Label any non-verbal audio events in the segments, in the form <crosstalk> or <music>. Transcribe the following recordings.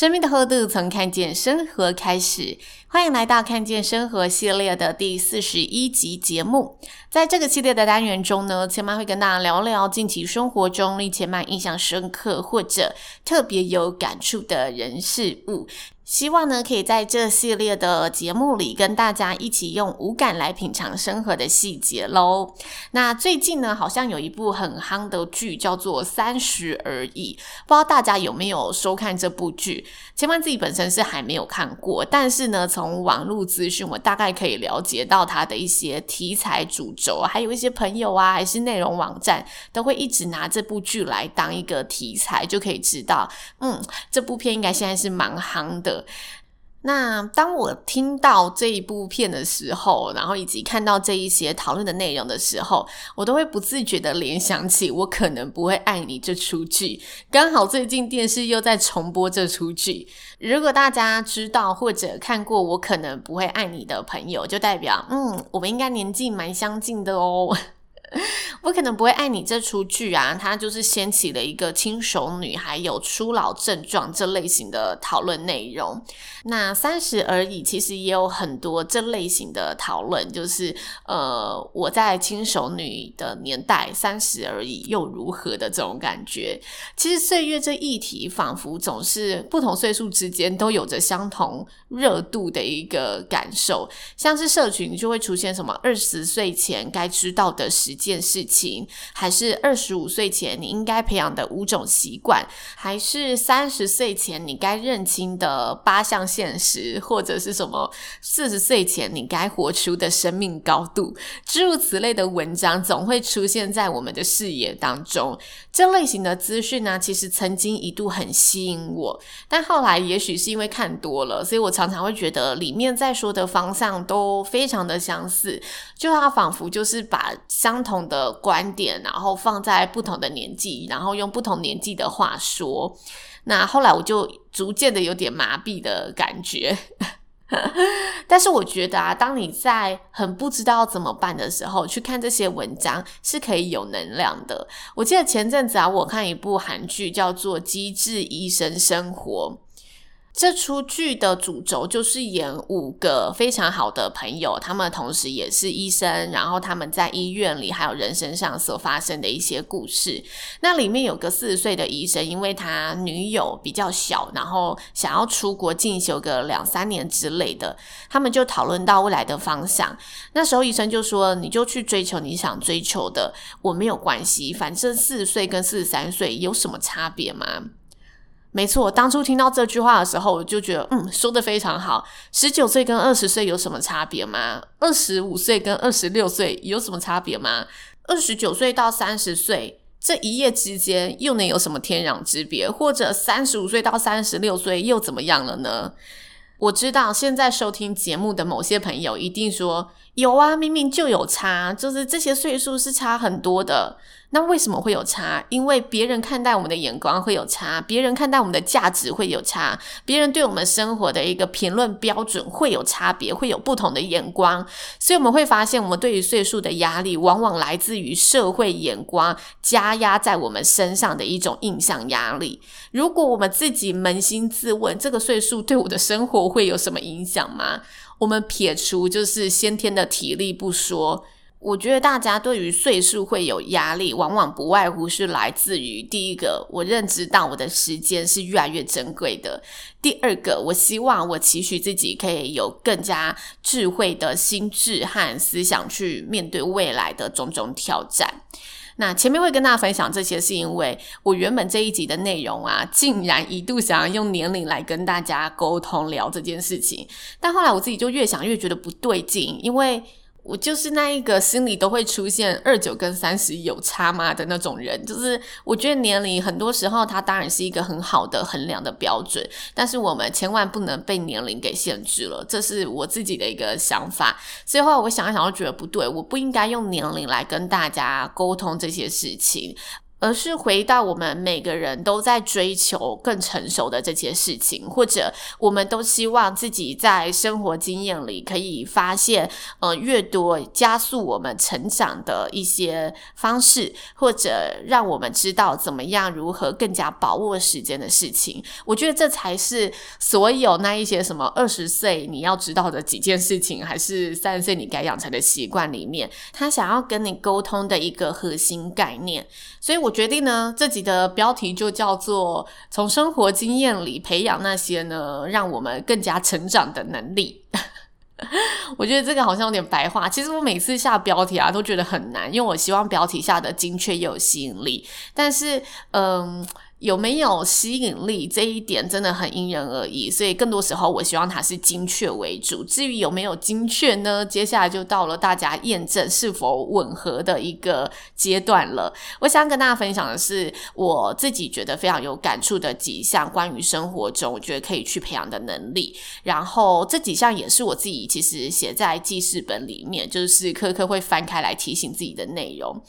生命的厚度从看见生活开始，欢迎来到看见生活系列的第四十一集节目。在这个系列的单元中呢，千妈会跟大家聊聊近期生活中令千妈印象深刻或者特别有感触的人事物。希望呢，可以在这系列的节目里跟大家一起用五感来品尝生活的细节喽。那最近呢，好像有一部很夯的剧叫做《三十而已》，不知道大家有没有收看这部剧？千嫚自己本身是还没有看过，但是呢，从从网络资讯我大概可以了解到它的一些题材主轴，还有一些朋友啊，还是内容网站都会一直拿这部剧来当一个题材，就可以知道，嗯，这部片应该现在是蛮夯的。那当我听到这一部片的时候，然后以及看到这一些讨论的内容的时候，我都会不自觉的联想起《我可能不会爱你》这出剧。刚好最近电视又在重播这出剧。如果大家知道或者看过《我可能不会爱你》的朋友，就代表嗯，我们应该年纪蛮相近的哦。<laughs> 我可能不会爱你这出剧啊，它就是掀起了一个轻熟女还有初老症状这类型的讨论内容。那三十而已，其实也有很多这类型的讨论，就是呃，我在轻熟女的年代三十而已又如何的这种感觉。其实岁月这议题，仿佛总是不同岁数之间都有着相同热度的一个感受，像是社群就会出现什么二十岁前该知道的时件事情，还是二十五岁前你应该培养的五种习惯，还是三十岁前你该认清的八项现实，或者是什么四十岁前你该活出的生命高度，诸如此类的文章总会出现在我们的视野当中。这类型的资讯呢，其实曾经一度很吸引我，但后来也许是因为看多了，所以我常常会觉得里面在说的方向都非常的相似，就它仿佛就是把相同同的观点，然后放在不同的年纪，然后用不同年纪的话说。那后来我就逐渐的有点麻痹的感觉。<laughs> 但是我觉得啊，当你在很不知道怎么办的时候，去看这些文章是可以有能量的。我记得前阵子啊，我看一部韩剧叫做《机智医生生活》。这出剧的主轴就是演五个非常好的朋友，他们同时也是医生，然后他们在医院里还有人身上所发生的一些故事。那里面有个四十岁的医生，因为他女友比较小，然后想要出国进修个两三年之类的，他们就讨论到未来的方向。那时候医生就说：“你就去追求你想追求的，我没有关系，反正四十岁跟四十三岁有什么差别吗？”没错，当初听到这句话的时候，我就觉得，嗯，说得非常好。十九岁跟二十岁有什么差别吗？二十五岁跟二十六岁有什么差别吗？二十九岁到三十岁这一夜之间又能有什么天壤之别？或者三十五岁到三十六岁又怎么样了呢？我知道现在收听节目的某些朋友一定说，有啊，明明就有差，就是这些岁数是差很多的。那为什么会有差？因为别人看待我们的眼光会有差，别人看待我们的价值会有差，别人对我们生活的一个评论标准会有差别，会有不同的眼光。所以我们会发现，我们对于岁数的压力，往往来自于社会眼光加压在我们身上的一种印象压力。如果我们自己扪心自问，这个岁数对我的生活会有什么影响吗？我们撇除就是先天的体力不说。我觉得大家对于岁数会有压力，往往不外乎是来自于第一个，我认知到我的时间是越来越珍贵的；第二个，我希望我期许自己可以有更加智慧的心智和思想去面对未来的种种挑战。那前面会跟大家分享这些，是因为我原本这一集的内容啊，竟然一度想要用年龄来跟大家沟通聊这件事情，但后来我自己就越想越觉得不对劲，因为。我就是那一个心里都会出现二九跟三十有差吗的那种人，就是我觉得年龄很多时候它当然是一个很好的衡量的标准，但是我们千万不能被年龄给限制了，这是我自己的一个想法。所以后来我想一想，我觉得不对，我不应该用年龄来跟大家沟通这些事情。而是回到我们每个人都在追求更成熟的这些事情，或者我们都希望自己在生活经验里可以发现，呃，越多加速我们成长的一些方式，或者让我们知道怎么样如何更加把握时间的事情。我觉得这才是所有那一些什么二十岁你要知道的几件事情，还是三十岁你该养成的习惯里面，他想要跟你沟通的一个核心概念。所以我。决定呢，这集的标题就叫做“从生活经验里培养那些呢，让我们更加成长的能力。” <laughs> 我觉得这个好像有点白话。其实我每次下标题啊，都觉得很难，因为我希望标题下的精确又有吸引力。但是，嗯。有没有吸引力这一点真的很因人而异，所以更多时候我希望它是精确为主。至于有没有精确呢？接下来就到了大家验证是否吻合的一个阶段了。我想跟大家分享的是我自己觉得非常有感触的几项关于生活中我觉得可以去培养的能力。然后这几项也是我自己其实写在记事本里面，就是科科会翻开来提醒自己的内容。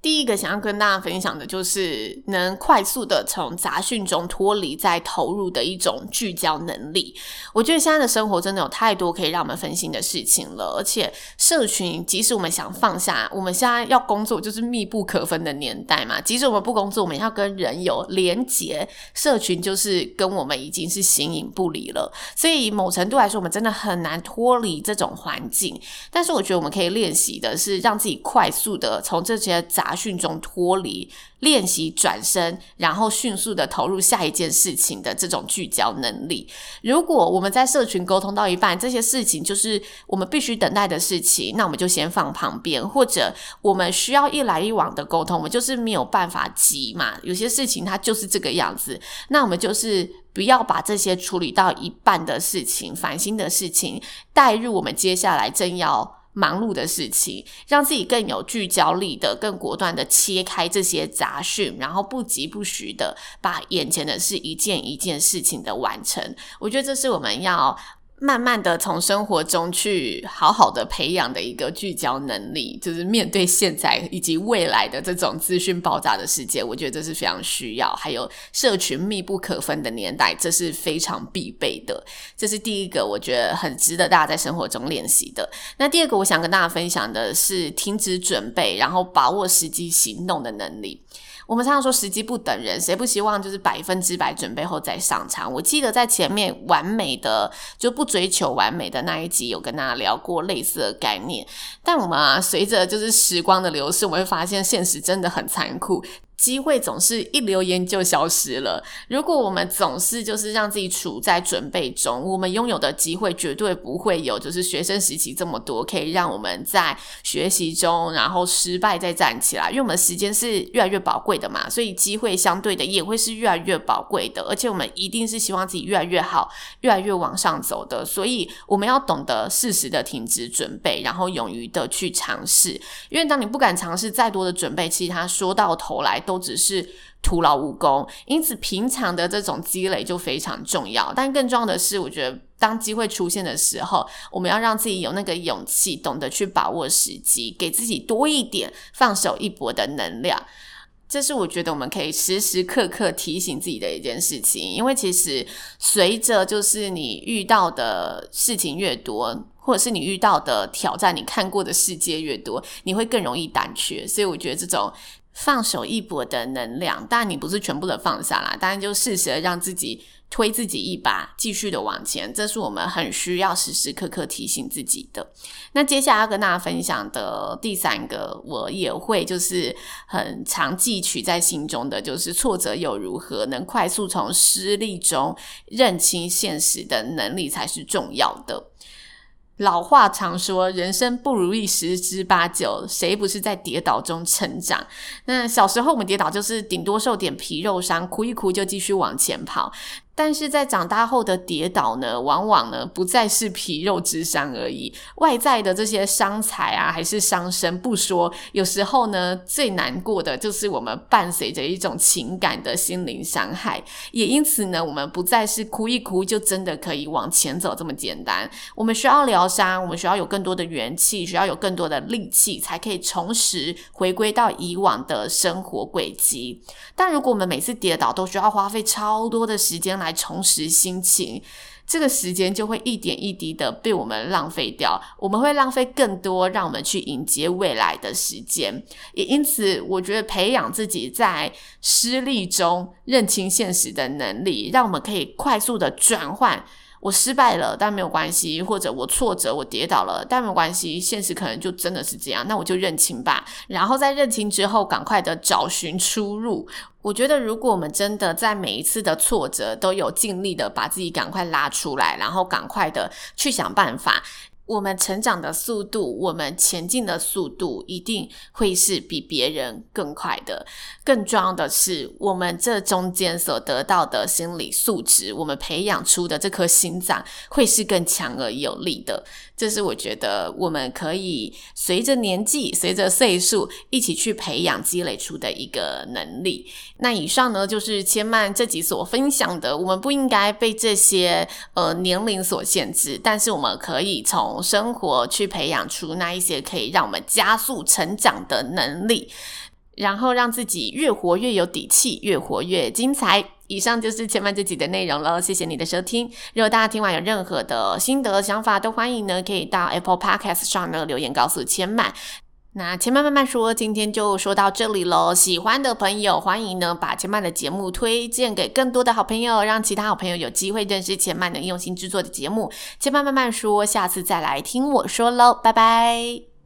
第一个想要跟大家分享的就是能快速的从杂讯中脱离再投入的一种聚焦能力。我觉得现在的生活真的有太多可以让我们分心的事情了，而且社群即使我们想放下，我们现在要工作就是密不可分的年代嘛。即使我们不工作，我们要跟人有连结，社群就是跟我们已经是形影不离了。所以某程度来说，我们真的很难脱离这种环境。但是我觉得我们可以练习的是让自己快速的从这些杂杂讯中脱离，练习转身，然后迅速的投入下一件事情的这种聚焦能力。如果我们在社群沟通到一半，这些事情就是我们必须等待的事情，那我们就先放旁边；或者我们需要一来一往的沟通，我们就是没有办法急嘛。有些事情它就是这个样子，那我们就是不要把这些处理到一半的事情、烦心的事情带入我们接下来正要。忙碌的事情，让自己更有聚焦力的、更果断的切开这些杂讯，然后不疾不徐的把眼前的事一件一件事情的完成。我觉得这是我们要。慢慢的从生活中去好好的培养的一个聚焦能力，就是面对现在以及未来的这种资讯爆炸的世界，我觉得这是非常需要。还有社群密不可分的年代，这是非常必备的。这是第一个，我觉得很值得大家在生活中练习的。那第二个，我想跟大家分享的是停止准备，然后把握时机行动的能力。我们常常说时机不等人，谁不希望就是百分之百准备后再上场？我记得在前面完美的就不追求完美的那一集，有跟大家聊过类似的概念。但我们啊，随着就是时光的流逝，我会发现现实真的很残酷。机会总是一溜烟就消失了。如果我们总是就是让自己处在准备中，我们拥有的机会绝对不会有就是学生时期这么多，可以让我们在学习中然后失败再站起来。因为我们时间是越来越宝贵的嘛，所以机会相对的也会是越来越宝贵的。而且我们一定是希望自己越来越好，越来越往上走的。所以我们要懂得适时的停止准备，然后勇于的去尝试。因为当你不敢尝试再多的准备，其实它说到头来。都只是徒劳无功，因此平常的这种积累就非常重要。但更重要的是，我觉得当机会出现的时候，我们要让自己有那个勇气，懂得去把握时机，给自己多一点放手一搏的能量。这是我觉得我们可以时时刻刻提醒自己的一件事情。因为其实随着就是你遇到的事情越多，或者是你遇到的挑战，你看过的世界越多，你会更容易胆怯。所以我觉得这种。放手一搏的能量，当然你不是全部的放下啦，当然就适时的让自己推自己一把，继续的往前，这是我们很需要时时刻刻提醒自己的。那接下来要跟大家分享的第三个，我也会就是很常记取在心中的，就是挫折又如何，能快速从失利中认清现实的能力才是重要的。老话常说，人生不如意十之八九，谁不是在跌倒中成长？那小时候我们跌倒，就是顶多受点皮肉伤，哭一哭就继续往前跑。但是在长大后的跌倒呢，往往呢不再是皮肉之伤而已，外在的这些伤财啊，还是伤身不说，有时候呢最难过的就是我们伴随着一种情感的心灵伤害，也因此呢，我们不再是哭一哭就真的可以往前走这么简单，我们需要疗伤，我们需要有更多的元气，需要有更多的力气，才可以重拾回归到以往的生活轨迹。但如果我们每次跌倒都需要花费超多的时间来。重拾心情，这个时间就会一点一滴的被我们浪费掉。我们会浪费更多，让我们去迎接未来的时间。也因此，我觉得培养自己在失利中认清现实的能力，让我们可以快速的转换。我失败了，但没有关系；或者我挫折，我跌倒了，但没有关系。现实可能就真的是这样，那我就认清吧。然后在认清之后，赶快的找寻出路。我觉得，如果我们真的在每一次的挫折都有尽力的把自己赶快拉出来，然后赶快的去想办法。我们成长的速度，我们前进的速度，一定会是比别人更快的。更重要的是，我们这中间所得到的心理素质，我们培养出的这颗心脏，会是更强而有力的。这是我觉得我们可以随着年纪、随着岁数一起去培养、积累出的一个能力。那以上呢，就是千曼这集所分享的。我们不应该被这些呃年龄所限制，但是我们可以从生活去培养出那一些可以让我们加速成长的能力，然后让自己越活越有底气，越活越精彩。以上就是千曼这集的内容了，谢谢你的收听。如果大家听完有任何的心得想法，都欢迎呢可以到 Apple Podcast 上呢留言告诉千曼。那千曼慢慢说，今天就说到这里喽。喜欢的朋友欢迎呢把千曼的节目推荐给更多的好朋友，让其他好朋友有机会认识千曼的用心制作的节目。千曼慢慢说，下次再来听我说喽，拜拜。